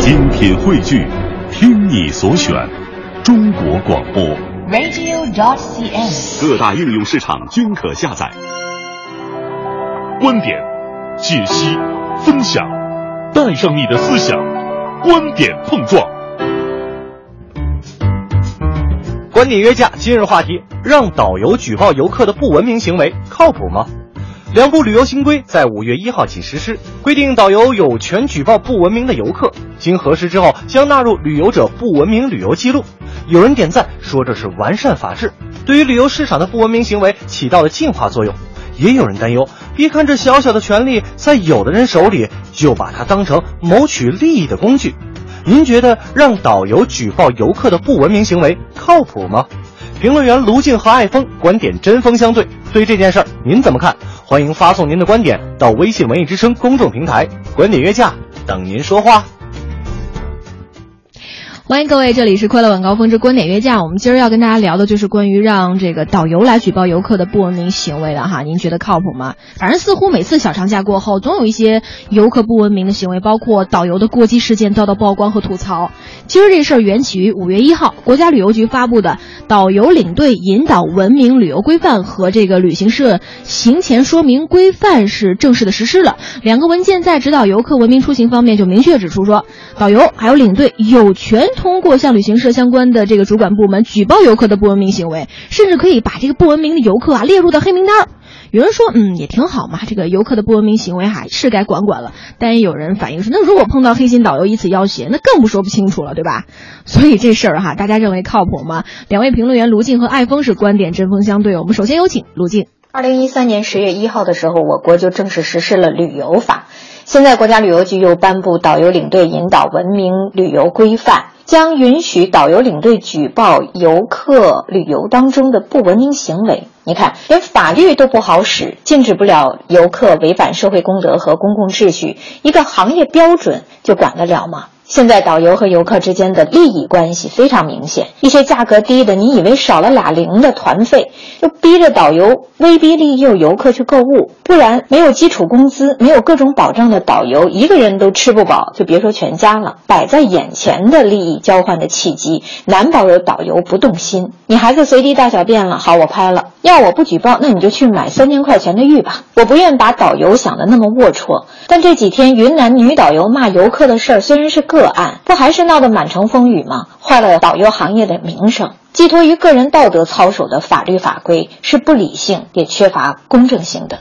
精品汇聚，听你所选，中国广播。radio.cn。各大应用市场均可下载。观点、解析、分享，带上你的思想，观点碰撞。观点约架，今日话题：让导游举报游客的不文明行为靠谱吗？两部旅游新规在五月一号起实施，规定导游有权举报不文明的游客，经核实之后将纳入旅游者不文明旅游记录。有人点赞说这是完善法治，对于旅游市场的不文明行为起到了净化作用。也有人担忧，别看这小小的权利在有的人手里，就把它当成谋取利益的工具。您觉得让导游举报游客的不文明行为靠谱吗？评论员卢静和爱峰观点针锋相对，对这件事儿您怎么看？欢迎发送您的观点到微信“文艺之声”公众平台，观点约架等您说话。欢迎各位，这里是快乐晚高峰之观点约架。我们今儿要跟大家聊的就是关于让这个导游来举报游客的不文明行为的哈，您觉得靠谱吗？反正似乎每次小长假过后，总有一些游客不文明的行为，包括导游的过激事件遭到曝光和吐槽。今儿这事儿缘起于五月一号，国家旅游局发布的《导游领队引导文明旅游规范》和这个旅行社行前说明规范是正式的实施了。两个文件在指导游客文明出行方面就明确指出说，导游还有领队有权通过向旅行社相关的这个主管部门举报游客的不文明行为，甚至可以把这个不文明的游客啊列入到黑名单儿。有人说，嗯，也挺好嘛，这个游客的不文明行为哈是该管管了。但也有人反映说，那如果碰到黑心导游以此要挟，那更不说不清楚了，对吧？所以这事儿哈，大家认为靠谱吗？两位评论员卢静和艾峰是观点针锋相对。我们首先有请卢静。二零一三年十月一号的时候，我国就正式实施了旅游法。现在国家旅游局又颁布《导游领队引导文明旅游规范》，将允许导游领队举报游客旅游当中的不文明行为。你看，连法律都不好使，禁止不了游客违反社会公德和公共秩序，一个行业标准就管得了吗？现在导游和游客之间的利益关系非常明显，一些价格低的，你以为少了俩零的团费，就逼着导游威逼利诱游客去购物，不然没有基础工资、没有各种保障的导游，一个人都吃不饱，就别说全家了。摆在眼前的利益交换的契机，难保有导游不动心。你孩子随地大小便了，好，我拍了，要我不举报，那你就去买三千块钱的玉吧。我不愿把导游想的那么龌龊，但这几天云南女导游骂游客的事儿虽然是个案，不还是闹得满城风雨吗？坏了导游行业的名声。寄托于个人道德操守的法律法规是不理性也缺乏公正性的。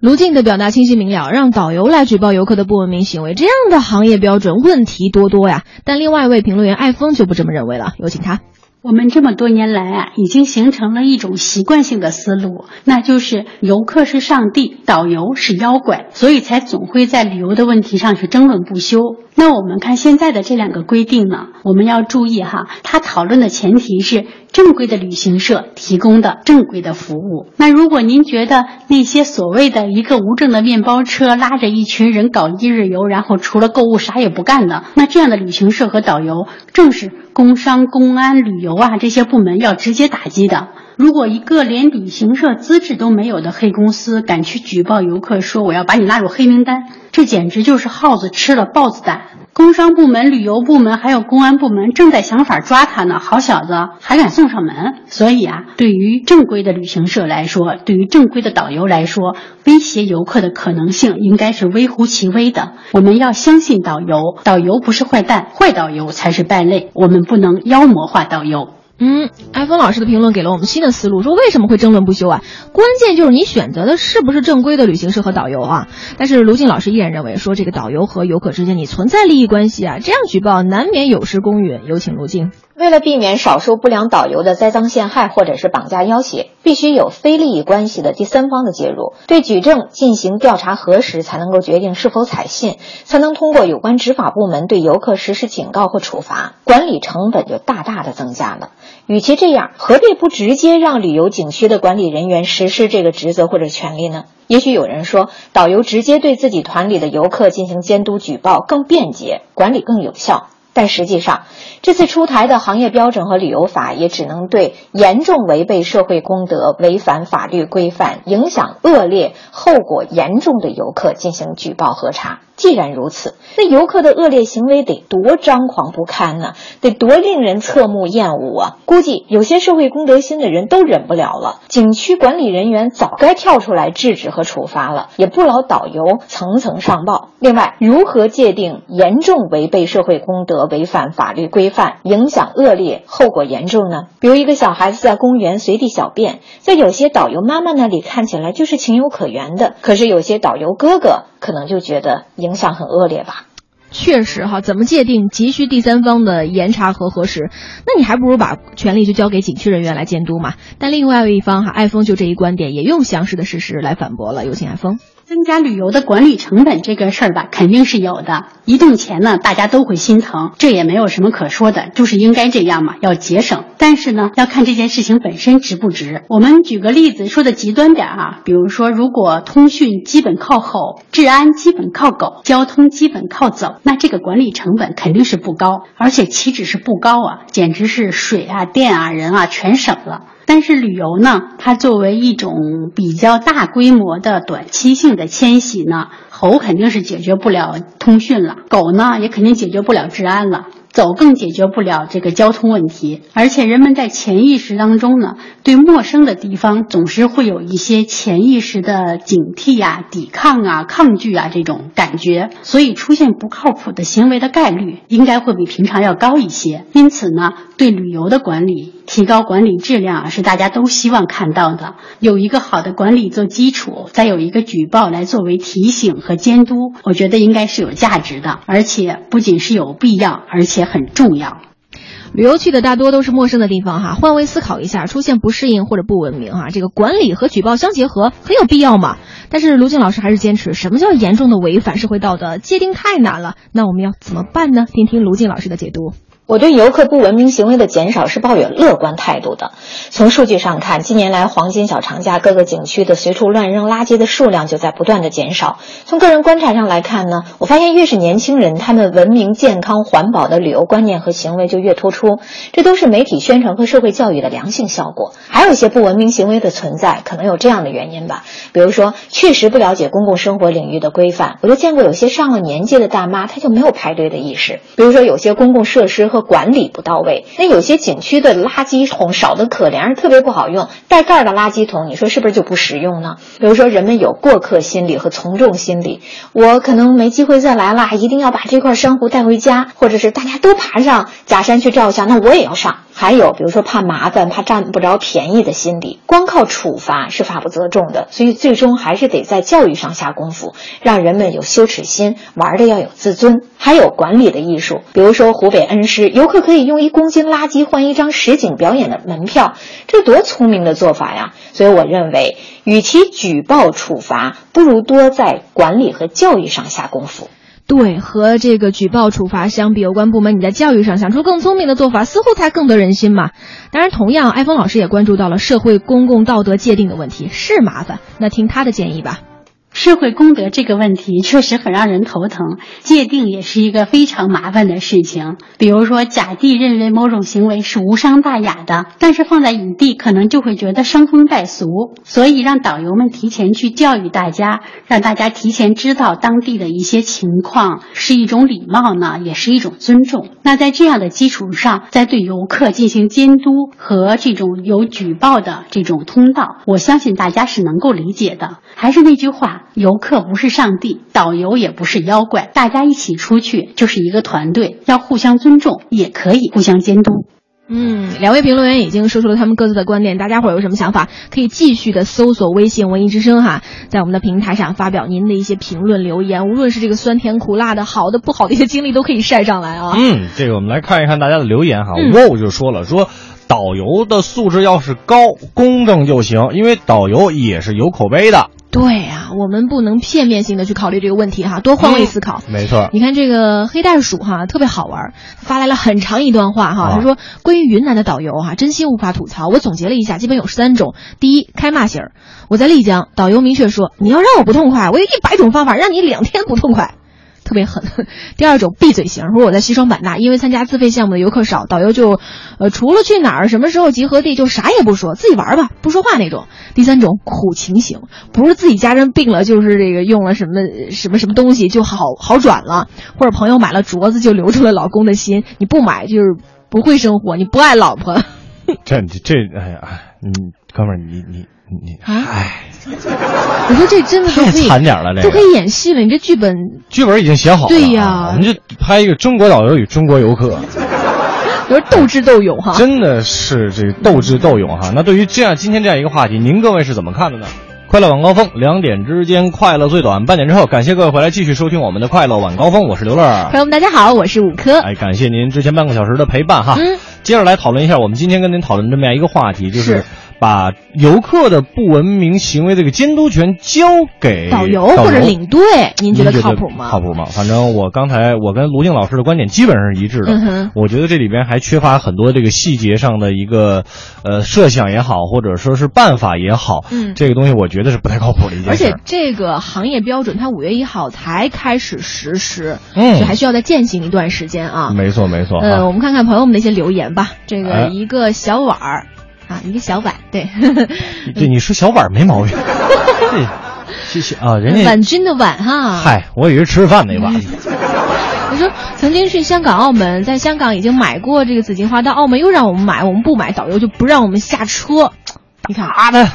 卢静的表达清晰明了，让导游来举报游客的不文明行为，这样的行业标准问题多多呀。但另外一位评论员艾峰就不这么认为了，有请他。我们这么多年来啊，已经形成了一种习惯性的思路，那就是游客是上帝，导游是妖怪，所以才总会在旅游的问题上去争论不休。那我们看现在的这两个规定呢，我们要注意哈，它讨论的前提是正规的旅行社提供的正规的服务。那如果您觉得那些所谓的一个无证的面包车拉着一群人搞一日游，然后除了购物啥也不干的，那这样的旅行社和导游正是工商、公安、旅游啊这些部门要直接打击的。如果一个连旅行社资质都没有的黑公司敢去举报游客，说我要把你拉入黑名单，这简直就是耗子吃了豹子胆。工商部门、旅游部门还有公安部门正在想法抓他呢，好小子还敢送上门！所以啊，对于正规的旅行社来说，对于正规的导游来说，威胁游客的可能性应该是微乎其微的。我们要相信导游，导游不是坏蛋，坏导游才是败类。我们不能妖魔化导游。嗯，艾峰老师的评论给了我们新的思路，说为什么会争论不休啊？关键就是你选择的是不是正规的旅行社和导游啊？但是卢静老师依然认为说这个导游和游客之间你存在利益关系啊，这样举报难免有失公允。有请卢静。为了避免少数不良导游的栽赃陷害或者是绑架要挟，必须有非利益关系的第三方的介入，对举证进行调查核实，才能够决定是否采信，才能通过有关执法部门对游客实施警告或处罚，管理成本就大大的增加了。与其这样，何必不直接让旅游景区的管理人员实施这个职责或者权利呢？也许有人说，导游直接对自己团里的游客进行监督举报更便捷，管理更有效。但实际上，这次出台的行业标准和旅游法也只能对严重违背社会公德、违反法律规范、影响恶劣、后果严重的游客进行举报核查。既然如此，那游客的恶劣行为得多张狂不堪呢？得多令人侧目厌恶啊！估计有些社会公德心的人都忍不了了。景区管理人员早该跳出来制止和处罚了，也不劳导游层层上报。另外，如何界定严重违背社会公德、违反法律规范、影响恶劣、后果严重呢？比如一个小孩子在公园随地小便，在有些导游妈妈那里看起来就是情有可原的，可是有些导游哥哥可能就觉得影响很恶劣吧。确实哈，怎么界定急需第三方的严查和核实？那你还不如把权力就交给景区人员来监督嘛。但另外一方哈，爱峰就这一观点也用详实的事实来反驳了。有请艾峰。增加旅游的管理成本这个事儿吧，肯定是有的。一动钱呢，大家都会心疼，这也没有什么可说的，就是应该这样嘛，要节省。但是呢，要看这件事情本身值不值。我们举个例子，说的极端点啊，比如说，如果通讯基本靠吼，治安基本靠狗，交通基本靠走，那这个管理成本肯定是不高，而且岂止是不高啊，简直是水啊、电啊、人啊全省了。但是旅游呢，它作为一种比较大规模的短期性的迁徙呢，猴肯定是解决不了通讯了，狗呢也肯定解决不了治安了。走更解决不了这个交通问题，而且人们在潜意识当中呢，对陌生的地方总是会有一些潜意识的警惕啊、抵抗啊、抗拒啊这种感觉，所以出现不靠谱的行为的概率应该会比平常要高一些。因此呢，对旅游的管理、提高管理质量啊，是大家都希望看到的。有一个好的管理做基础，再有一个举报来作为提醒和监督，我觉得应该是有价值的，而且不仅是有必要，而且。很重要。旅游去的大多都是陌生的地方哈，换位思考一下，出现不适应或者不文明哈，这个管理和举报相结合很有必要嘛。但是卢静老师还是坚持，什么叫严重的违反社会道德？界定太难了，那我们要怎么办呢？听听卢静老师的解读。我对游客不文明行为的减少是抱有乐观态度的。从数据上看，近年来黄金小长假各个景区的随处乱扔垃圾的数量就在不断的减少。从个人观察上来看呢，我发现越是年轻人，他们文明、健康、环保的旅游观念和行为就越突出。这都是媒体宣传和社会教育的良性效果。还有一些不文明行为的存在，可能有这样的原因吧。比如说，确实不了解公共生活领域的规范。我就见过有些上了年纪的大妈，她就没有排队的意识。比如说，有些公共设施和管理不到位，那有些景区的垃圾桶少得可怜，特别不好用。带盖的垃圾桶，你说是不是就不实用呢？比如说，人们有过客心理和从众心理，我可能没机会再来了，一定要把这块珊瑚带回家，或者是大家都爬上假山去照相，那我也要上。还有，比如说怕麻烦、怕占不着便宜的心理，光靠处罚是法不责众的，所以最终还是得在教育上下功夫，让人们有羞耻心，玩的要有自尊，还有管理的艺术。比如说湖北恩施，游客可以用一公斤垃圾换一张实景表演的门票，这多聪明的做法呀！所以我认为，与其举报处罚，不如多在管理和教育上下功夫。对，和这个举报处罚相比，有关部门你在教育上想出更聪明的做法，似乎才更得人心嘛。当然，同样，艾峰老师也关注到了社会公共道德界定的问题，是麻烦。那听他的建议吧。社会公德这个问题确实很让人头疼，界定也是一个非常麻烦的事情。比如说，甲地认为某种行为是无伤大雅的，但是放在乙地可能就会觉得伤风败俗。所以，让导游们提前去教育大家，让大家提前知道当地的一些情况，是一种礼貌呢，也是一种尊重。那在这样的基础上，再对游客进行监督和这种有举报的这种通道，我相信大家是能够理解的。还是那句话。游客不是上帝，导游也不是妖怪，大家一起出去就是一个团队，要互相尊重，也可以互相监督。嗯，两位评论员已经说出了他们各自的观点，大家伙有什么想法，可以继续的搜索微信“文艺之声”哈，在我们的平台上发表您的一些评论留言，无论是这个酸甜苦辣的，好的不好的一些经历都可以晒上来啊。嗯，这个我们来看一看大家的留言哈，Wow 就说了说。导游的素质要是高、公正就行，因为导游也是有口碑的。对呀，我们不能片面性的去考虑这个问题哈，多换位思考。没错，你看这个黑袋鼠哈，特别好玩，发来了很长一段话哈。他说，关于云南的导游哈，真心无法吐槽。我总结了一下，基本有三种：第一，开骂型儿。我在丽江，导游明确说，你要让我不痛快，我有一百种方法让你两天不痛快。特别狠。第二种闭嘴型，说我在西双版纳，因为参加自费项目的游客少，导游就，呃，除了去哪儿、什么时候集合地，就啥也不说，自己玩吧，不说话那种。第三种苦情型，不是自己家人病了，就是这个用了什么什么什么东西就好好转了，或者朋友买了镯子就留住了老公的心，你不买就是不会生活，你不爱老婆。这这哎呀，你哥们儿，你你你，哎，我说这真的都太惨点了，这个都可以演戏了，你这剧本剧本已经写好了，对呀啊我们就拍一个中国导游与中国游客，有斗智斗勇哈。真的是这个斗智斗勇哈。那对于这样今天这样一个话题，您各位是怎么看的呢？快乐晚高峰，两点之间快乐最短，半点之后，感谢各位回来继续收听我们的快乐晚高峰，我是刘乐。朋友们，大家好，我是五科。哎，感谢您之前半个小时的陪伴哈。嗯，接着来讨论一下我们今天跟您讨论这么样一个话题，就是是把游客的不文明行为这个监督权交给导游或者领队，您觉得靠谱吗？靠谱吗？反正我刚才我跟卢静老师的观点基本上是一致的。我觉得这里边还缺乏很多这个细节上的一个呃设想也好，或者说是办法也好。嗯这个东西我觉得是不太靠谱的一件事而且。这个行业标准，它五月一号才开始实施，嗯所以还需要再践行一段时间啊。没错没错呃，哈。我们看看朋友们的一些留言吧。这哎个一个小碗儿啊，一个小碗，对，对你说小碗没毛病。对谢谢啊，人家婉君的碗哈。嗨，我以为吃饭那碗。我说曾经去香港、澳门，在香港已经买过这个紫荆花，到澳门又让我们买，我们不买，导游就不让我们下车。你看，啊的，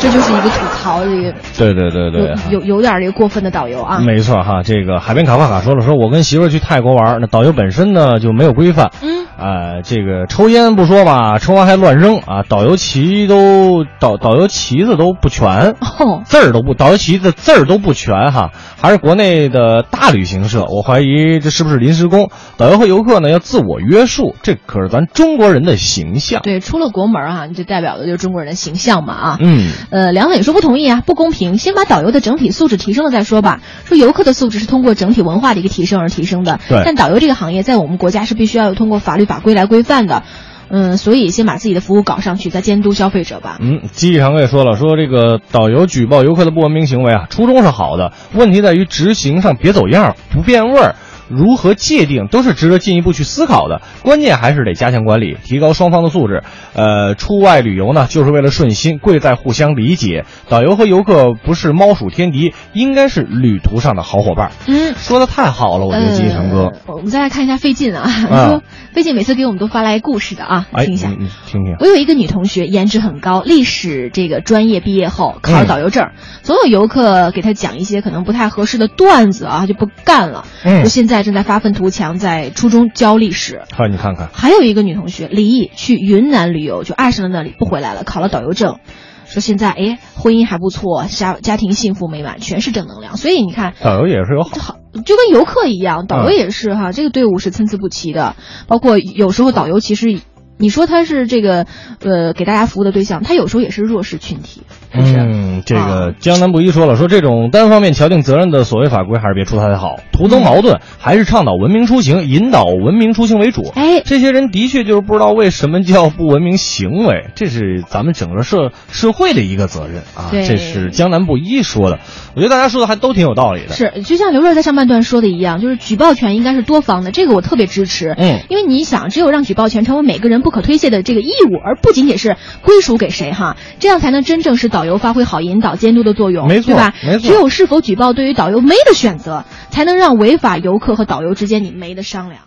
这就是一个吐槽，这个对对对对。有有有点这个过分的导游啊。没错哈，这个海边卡帕卡说了，说我跟媳妇去泰国玩，那导游本身呢就没有规范，嗯，啊、这个抽烟不说吧，抽完还乱扔啊，导游旗都导导游旗子都不全，哦，字儿都不，导游旗子字儿都不全哈，还是国内的大旅行社，我怀疑这是不是临时工？导游和游客呢要自我约束，这可是咱中国人的形象。对，出了国门啊，这代表的就是中国人的形象嘛啊。嗯，呃，梁磊说不同意啊，不公平，先把导游的整体素质提升了再说吧。说游客的素质是通过整体文化的一个提升而提升的，对但导游这个行业在我们国家是必须要有通过法律法规来规范的。嗯，所以先把自己的服务搞上去，再监督消费者吧。嗯，机器常也说了，说这个导游举报游客的不文明行为啊，初衷是好的，问题在于执行上别走样、不变味儿。如何界定都是值得进一步去思考的，关键还是得加强管理，提高双方的素质。呃，出外旅游呢，就是为了顺心，贵在互相理解。导游和游客不是猫鼠天敌，应该是旅途上的好伙伴。嗯，说的太好了，我觉得机器长哥。呃我们再来看一下费劲啊，啊说费劲每次给我们都发来故事的啊，哎，听一下。听听。我有一个女同学，颜值很高，历史这个专业毕业后考了导游证，总有游客给她讲一些可能不太合适的段子啊，就不干了。嗯我现在正在发愤图强，在初中教历史。好，你看看。还有一个女同学离异去云南旅游，就爱上了那里，不回来了，考了导游证。说现在哎，婚姻还不错，家家庭幸福美满，全是正能量。所以你看，导游也是有好。好，就跟游客一样，导游嗯也是哈，这个队伍是参差不齐的。包括有时候导游其实，你说他是这个呃给大家服务的对象，他有时候也是弱势群体，是不是？嗯，这啊个江南布衣说了，说这种单方面敲定责任的所谓法规还是别出太好，徒增矛盾，还是倡导文明出行，引导文明出行为主。哎，这些人的确就是不知道为什么叫不文明行为，这是咱们整个社社会的一个责任啊。对这是江南布衣说的，我觉得大家说的还都挺有道理的。是，就像刘乐在上半段说的一样，就是举报权应该是多方的，这个我特别支持。嗯因为你想，只有让举报权成为每个人不可推卸的这个义务，而不仅仅是归属给谁哈，这样才能真正使导游发挥好引导监督的作用，没错对吧？没错只有是否举报对于导游没得选择，才能让违法游客和导游之间你没得商量。